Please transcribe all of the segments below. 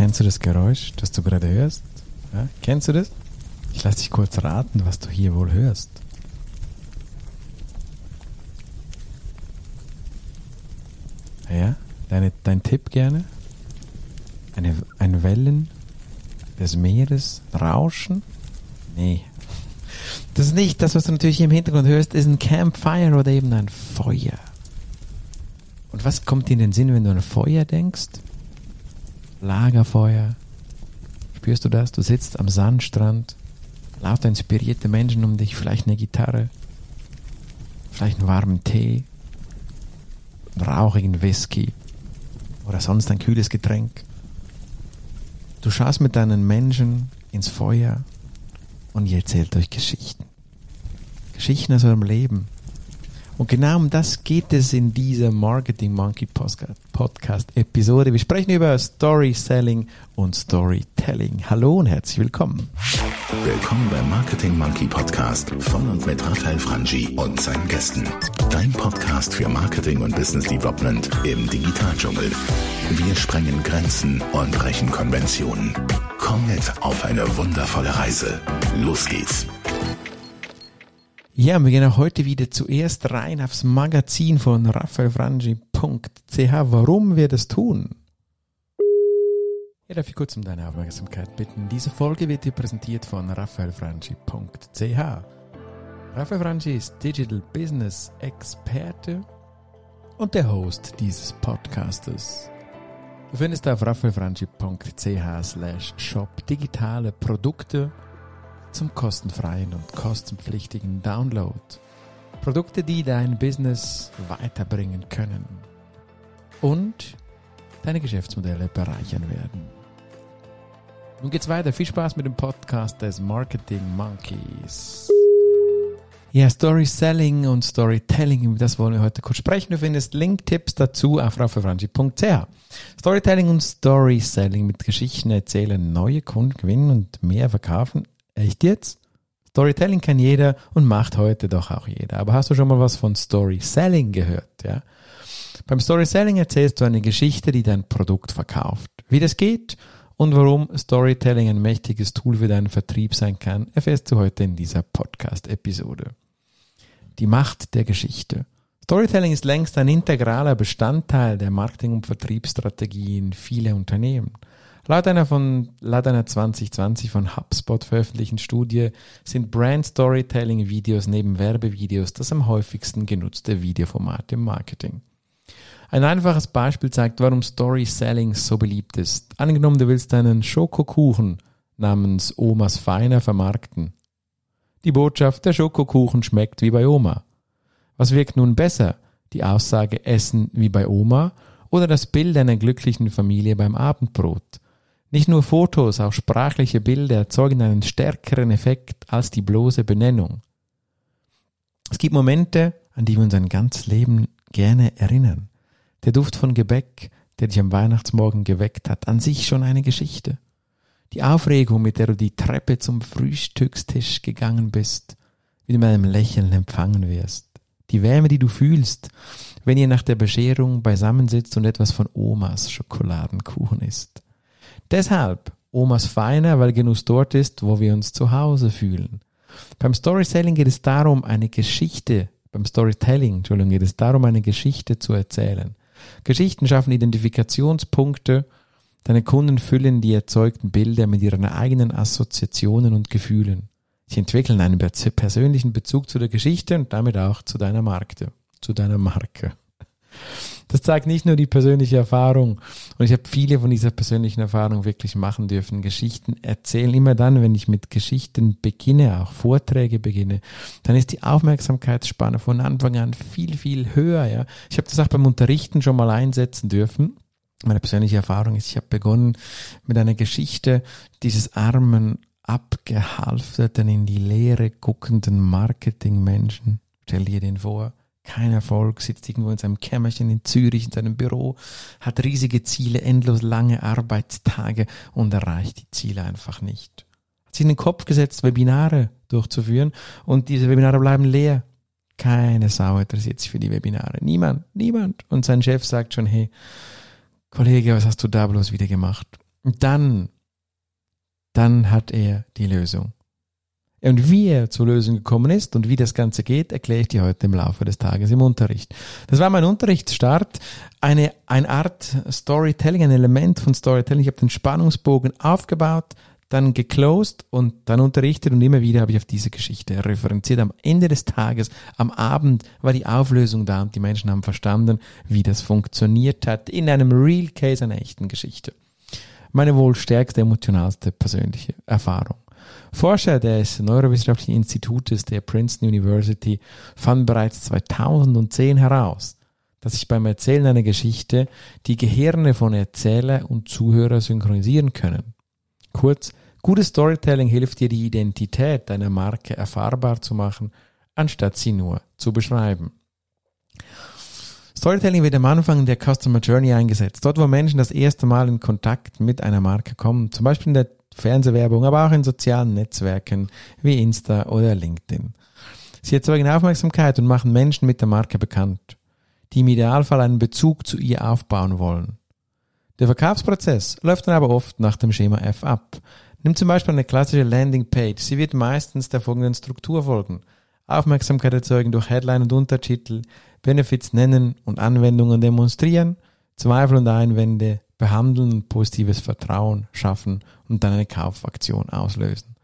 Kennst du das Geräusch, das du gerade hörst? Ja, kennst du das? Ich lasse dich kurz raten, was du hier wohl hörst. Ja, deine, dein Tipp gerne? Eine, ein Wellen des Meeres, Rauschen? Nee. Das ist nicht das, was du natürlich im Hintergrund hörst, ist ein Campfire oder eben ein Feuer. Und was kommt dir in den Sinn, wenn du an Feuer denkst? Lagerfeuer. Spürst du das? Du sitzt am Sandstrand, lauter inspirierte Menschen um dich, vielleicht eine Gitarre, vielleicht einen warmen Tee, einen rauchigen Whisky oder sonst ein kühles Getränk. Du schaust mit deinen Menschen ins Feuer und ihr erzählt euch Geschichten. Geschichten aus eurem Leben. Und genau um das geht es in dieser Marketing Monkey Podcast Episode. Wir sprechen über Story Selling und Storytelling. Hallo und herzlich willkommen. Willkommen beim Marketing Monkey Podcast von und mit Raphael Frangi und seinen Gästen. Dein Podcast für Marketing und Business Development im Digitaldschungel. Wir sprengen Grenzen und brechen Konventionen. Komm mit auf eine wundervolle Reise. Los geht's. Ja, wir gehen auch heute wieder zuerst rein aufs Magazin von raphaelfrangi.ch. Warum wir das tun? Ja, darf ich kurz um deine Aufmerksamkeit bitten. Diese Folge wird dir präsentiert von raphaelfrangi.ch. Raphael Frangi ist Digital Business Experte und der Host dieses Podcastes. Du findest auf raphaelfrangi.ch slash shop digitale Produkte zum kostenfreien und kostenpflichtigen Download. Produkte, die dein Business weiterbringen können und deine Geschäftsmodelle bereichern werden. Nun geht's weiter. Viel Spaß mit dem Podcast des Marketing Monkeys. Ja, Story Selling und Storytelling, über das wollen wir heute kurz sprechen. Du findest Link-Tipps dazu auf raffefranchi.ch. Storytelling und Story Selling mit Geschichten erzählen, neue Kunden gewinnen und mehr verkaufen Echt jetzt? Storytelling kann jeder und macht heute doch auch jeder. Aber hast du schon mal was von Story Selling gehört? Ja? Beim Story Selling erzählst du eine Geschichte, die dein Produkt verkauft. Wie das geht und warum Storytelling ein mächtiges Tool für deinen Vertrieb sein kann, erfährst du heute in dieser Podcast-Episode. Die Macht der Geschichte. Storytelling ist längst ein integraler Bestandteil der Marketing- und Vertriebsstrategien vieler Unternehmen. Laut einer, von, laut einer 2020 von HubSpot veröffentlichten Studie sind Brand Storytelling Videos neben Werbevideos das am häufigsten genutzte Videoformat im Marketing. Ein einfaches Beispiel zeigt, warum Story Selling so beliebt ist. Angenommen, du willst einen Schokokuchen namens Omas Feiner vermarkten. Die Botschaft, der Schokokuchen schmeckt wie bei Oma. Was wirkt nun besser? Die Aussage Essen wie bei Oma oder das Bild einer glücklichen Familie beim Abendbrot? Nicht nur Fotos, auch sprachliche Bilder erzeugen einen stärkeren Effekt als die bloße Benennung. Es gibt Momente, an die wir uns ein ganzes Leben gerne erinnern. Der Duft von Gebäck, der dich am Weihnachtsmorgen geweckt hat, an sich schon eine Geschichte. Die Aufregung, mit der du die Treppe zum Frühstückstisch gegangen bist, wie du mit einem Lächeln empfangen wirst. Die Wärme, die du fühlst, wenn ihr nach der Bescherung beisammensitzt und etwas von Omas Schokoladenkuchen isst. Deshalb Omas Feiner, weil Genuss dort ist, wo wir uns zu Hause fühlen. Beim Storytelling geht es darum, eine Geschichte, beim Storytelling, Entschuldigung, geht es darum, eine Geschichte zu erzählen. Geschichten schaffen Identifikationspunkte, deine Kunden füllen die erzeugten Bilder mit ihren eigenen Assoziationen und Gefühlen. Sie entwickeln einen persönlichen Bezug zu der Geschichte und damit auch zu deiner Marke, zu deiner Marke. Das zeigt nicht nur die persönliche Erfahrung. Und ich habe viele von dieser persönlichen Erfahrung wirklich machen dürfen. Geschichten erzählen. Immer dann, wenn ich mit Geschichten beginne, auch Vorträge beginne, dann ist die Aufmerksamkeitsspanne von Anfang an viel, viel höher. Ja. Ich habe das auch beim Unterrichten schon mal einsetzen dürfen. Meine persönliche Erfahrung ist, ich habe begonnen mit einer Geschichte dieses armen, abgehalfterten, in die Leere guckenden Marketingmenschen. Stell dir den vor kein Erfolg, sitzt irgendwo in seinem Kämmerchen in Zürich in seinem Büro, hat riesige Ziele, endlos lange Arbeitstage und erreicht die Ziele einfach nicht. Hat sich in den Kopf gesetzt, Webinare durchzuführen und diese Webinare bleiben leer. Keine Sau interessiert sich für die Webinare. Niemand, niemand. Und sein Chef sagt schon, hey, Kollege, was hast du da bloß wieder gemacht? Und dann, dann hat er die Lösung. Und wie er zur Lösung gekommen ist und wie das Ganze geht, erkläre ich dir heute im Laufe des Tages im Unterricht. Das war mein Unterrichtsstart, eine, eine Art Storytelling, ein Element von Storytelling. Ich habe den Spannungsbogen aufgebaut, dann geclosed und dann unterrichtet und immer wieder habe ich auf diese Geschichte referenziert. Am Ende des Tages, am Abend war die Auflösung da und die Menschen haben verstanden, wie das funktioniert hat in einem Real Case einer echten Geschichte. Meine wohl stärkste, emotionalste persönliche Erfahrung. Forscher des Neurowissenschaftlichen Institutes der Princeton University fanden bereits 2010 heraus, dass sich beim Erzählen einer Geschichte die Gehirne von Erzähler und Zuhörer synchronisieren können. Kurz, gutes Storytelling hilft dir, die Identität deiner Marke erfahrbar zu machen, anstatt sie nur zu beschreiben. Storytelling wird am Anfang der Customer Journey eingesetzt. Dort, wo Menschen das erste Mal in Kontakt mit einer Marke kommen. Zum Beispiel in der Fernsehwerbung, aber auch in sozialen Netzwerken wie Insta oder LinkedIn. Sie erzeugen Aufmerksamkeit und machen Menschen mit der Marke bekannt, die im Idealfall einen Bezug zu ihr aufbauen wollen. Der Verkaufsprozess läuft dann aber oft nach dem Schema F ab. Nimm zum Beispiel eine klassische Landingpage. Sie wird meistens der folgenden Struktur folgen. Aufmerksamkeit erzeugen durch Headline und Untertitel, Benefits nennen und Anwendungen demonstrieren, Zweifel und Einwände behandeln positives Vertrauen schaffen und dann eine Kaufaktion auslösen.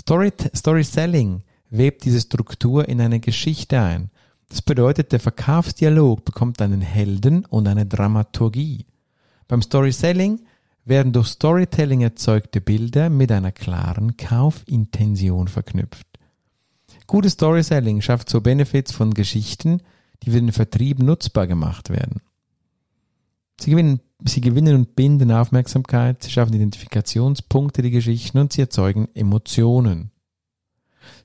Story, Story Selling webt diese Struktur in eine Geschichte ein. Das bedeutet, der Verkaufsdialog bekommt einen Helden und eine Dramaturgie. Beim Story Selling werden durch Storytelling erzeugte Bilder mit einer klaren Kaufintention verknüpft. Gutes Storytelling schafft so Benefits von Geschichten, die für den Vertrieb nutzbar gemacht werden. Sie gewinnen, sie gewinnen und binden Aufmerksamkeit, sie schaffen Identifikationspunkte, die Geschichten und sie erzeugen Emotionen.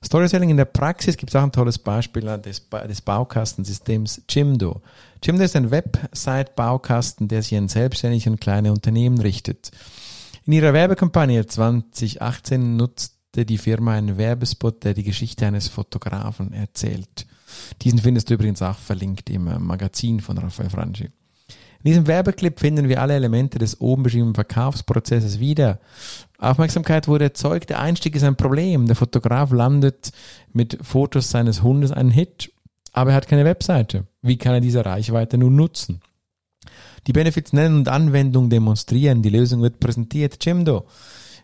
Storytelling in der Praxis gibt es auch ein tolles Beispiel des, des Baukastensystems Jimdo. Jimdo ist ein Website-Baukasten, der sich an selbstständige und kleine Unternehmen richtet. In ihrer Werbekampagne 2018 nutzte die Firma einen Werbespot, der die Geschichte eines Fotografen erzählt. Diesen findest du übrigens auch verlinkt im Magazin von Raphael Franchi. In diesem Werbeclip finden wir alle Elemente des oben beschriebenen Verkaufsprozesses wieder. Aufmerksamkeit wurde erzeugt, der Einstieg ist ein Problem. Der Fotograf landet mit Fotos seines Hundes einen Hit, aber er hat keine Webseite. Wie kann er diese Reichweite nun nutzen? Die Benefits nennen und Anwendung demonstrieren. Die Lösung wird präsentiert. Jimdo.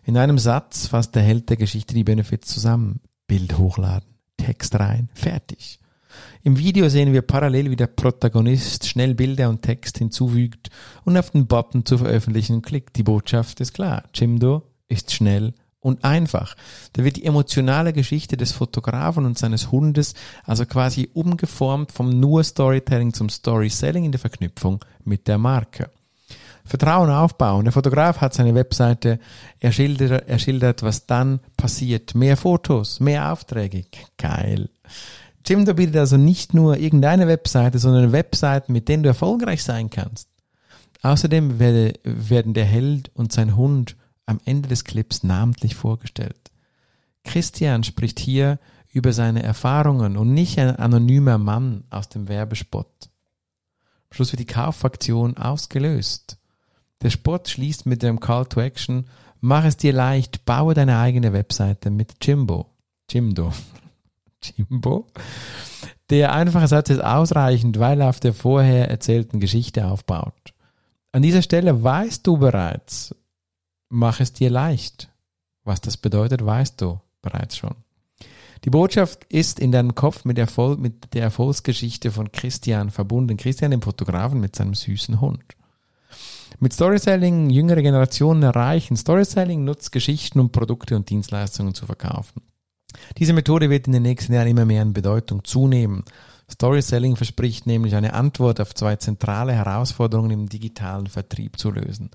In einem Satz fasst der Held der Geschichte die Benefits zusammen. Bild hochladen, Text rein, fertig. Im Video sehen wir parallel, wie der Protagonist schnell Bilder und Text hinzufügt und auf den Button zu veröffentlichen klickt. Die Botschaft ist klar. Jimdo ist schnell und einfach. Da wird die emotionale Geschichte des Fotografen und seines Hundes also quasi umgeformt vom nur Storytelling zum Storyselling in der Verknüpfung mit der Marke. Vertrauen aufbauen. Der Fotograf hat seine Webseite, er schildert, er schildert, was dann passiert. Mehr Fotos, mehr Aufträge. Geil. Jimdo bietet also nicht nur irgendeine Webseite, sondern Webseiten, mit denen du erfolgreich sein kannst. Außerdem werde, werden der Held und sein Hund am Ende des Clips namentlich vorgestellt. Christian spricht hier über seine Erfahrungen und nicht ein anonymer Mann aus dem Werbespot. Schluss wird die Kaufaktion ausgelöst. Der Spot schließt mit dem Call to Action, mach es dir leicht, baue deine eigene Webseite mit Jimbo. Jimdo. Jimbo. Der einfache Satz ist ausreichend, weil er auf der vorher erzählten Geschichte aufbaut. An dieser Stelle weißt du bereits, mach es dir leicht. Was das bedeutet, weißt du bereits schon. Die Botschaft ist in deinem Kopf mit, Erfolg, mit der Erfolgsgeschichte von Christian verbunden. Christian, dem Fotografen mit seinem süßen Hund. Mit Storytelling jüngere Generationen erreichen. Storytelling nutzt Geschichten, um Produkte und Dienstleistungen zu verkaufen. Diese Methode wird in den nächsten Jahren immer mehr an Bedeutung zunehmen. Storytelling verspricht nämlich eine Antwort auf zwei zentrale Herausforderungen im digitalen Vertrieb zu lösen.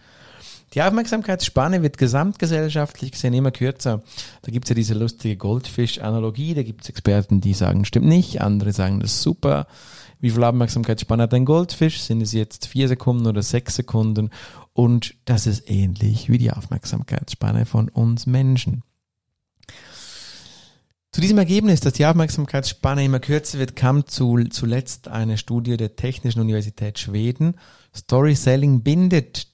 Die Aufmerksamkeitsspanne wird gesamtgesellschaftlich gesehen immer kürzer. Da gibt's ja diese lustige Goldfisch-Analogie, da gibt's Experten, die sagen, stimmt nicht, andere sagen, das ist super. Wie viel Aufmerksamkeitsspanne hat ein Goldfisch? Sind es jetzt vier Sekunden oder sechs Sekunden? Und das ist ähnlich wie die Aufmerksamkeitsspanne von uns Menschen. Zu diesem Ergebnis, dass die Aufmerksamkeitsspanne immer kürzer wird, kam zu, zuletzt eine Studie der Technischen Universität Schweden. Story Selling bindet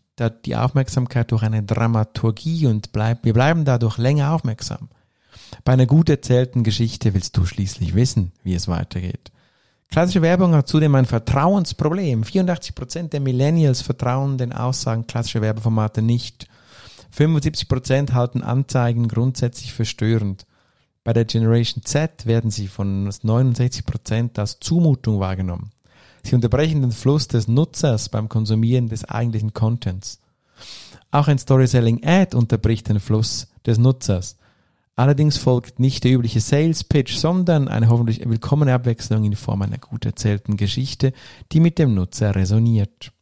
die Aufmerksamkeit durch eine Dramaturgie und bleib, wir bleiben dadurch länger aufmerksam. Bei einer gut erzählten Geschichte willst du schließlich wissen, wie es weitergeht. Klassische Werbung hat zudem ein Vertrauensproblem. 84% der Millennials vertrauen den Aussagen klassischer Werbeformate nicht. 75% halten Anzeigen grundsätzlich für störend. Bei der Generation Z werden sie von 69% als Zumutung wahrgenommen. Sie unterbrechen den Fluss des Nutzers beim Konsumieren des eigentlichen Contents. Auch ein Storyselling Ad unterbricht den Fluss des Nutzers. Allerdings folgt nicht der übliche Sales Pitch, sondern eine hoffentlich willkommene Abwechslung in Form einer gut erzählten Geschichte, die mit dem Nutzer resoniert.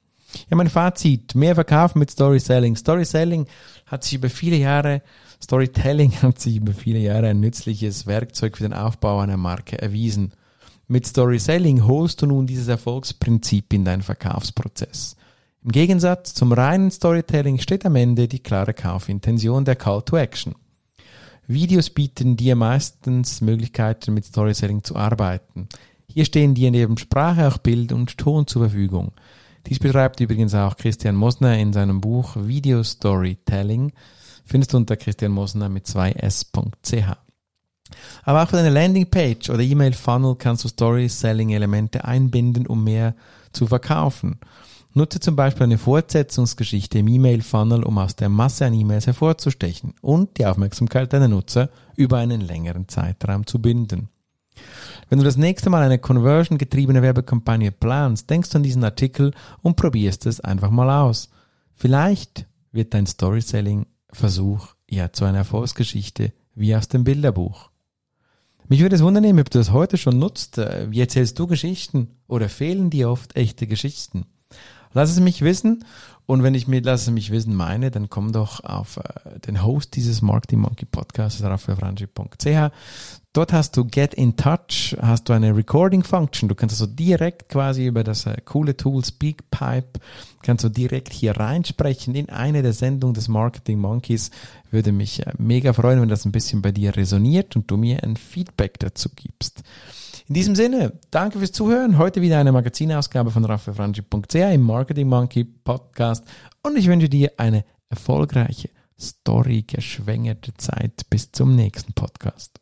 Ja, mein Fazit, mehr verkaufen mit Storyselling. Storyselling hat sich über viele Jahre, Storytelling hat sich über viele Jahre ein nützliches Werkzeug für den Aufbau einer Marke erwiesen. Mit Storyselling holst du nun dieses Erfolgsprinzip in deinen Verkaufsprozess. Im Gegensatz zum reinen Storytelling steht am Ende die klare Kaufintention der Call to Action. Videos bieten dir meistens Möglichkeiten, mit Storytelling zu arbeiten. Hier stehen dir neben Sprache auch Bild und Ton zur Verfügung. Dies betreibt übrigens auch Christian Mosner in seinem Buch Video Storytelling. Findest du unter Christian Mosner mit 2s.ch. Aber auch für deine Landingpage oder E-Mail-Funnel kannst du Story-Selling-Elemente einbinden, um mehr zu verkaufen. Nutze zum Beispiel eine Fortsetzungsgeschichte im E-Mail-Funnel, um aus der Masse an E-Mails hervorzustechen und die Aufmerksamkeit deiner Nutzer über einen längeren Zeitraum zu binden. Wenn du das nächste Mal eine Conversion-getriebene Werbekampagne planst, denkst du an diesen Artikel und probierst es einfach mal aus. Vielleicht wird dein Storyselling-Versuch ja zu einer Erfolgsgeschichte wie aus dem Bilderbuch. Mich würde es wundern, ob du das heute schon nutzt. Wie erzählst du Geschichten oder fehlen dir oft echte Geschichten? Lass es mich wissen. Und wenn ich mir Lass es mich wissen meine, dann komm doch auf äh, den Host dieses Marketing Monkey Podcasts, rafaelfranchi.ch. Dort hast du Get in Touch, hast du eine Recording Function. Du kannst also direkt quasi über das äh, coole Tool Speakpipe, kannst du direkt hier reinsprechen in eine der Sendungen des Marketing Monkeys. Würde mich äh, mega freuen, wenn das ein bisschen bei dir resoniert und du mir ein Feedback dazu gibst. In diesem Sinne, danke fürs Zuhören. Heute wieder eine Magazinausgabe von raffaelfranchi.ch im Marketing Monkey Podcast und ich wünsche dir eine erfolgreiche, storygeschwängerte Zeit bis zum nächsten Podcast.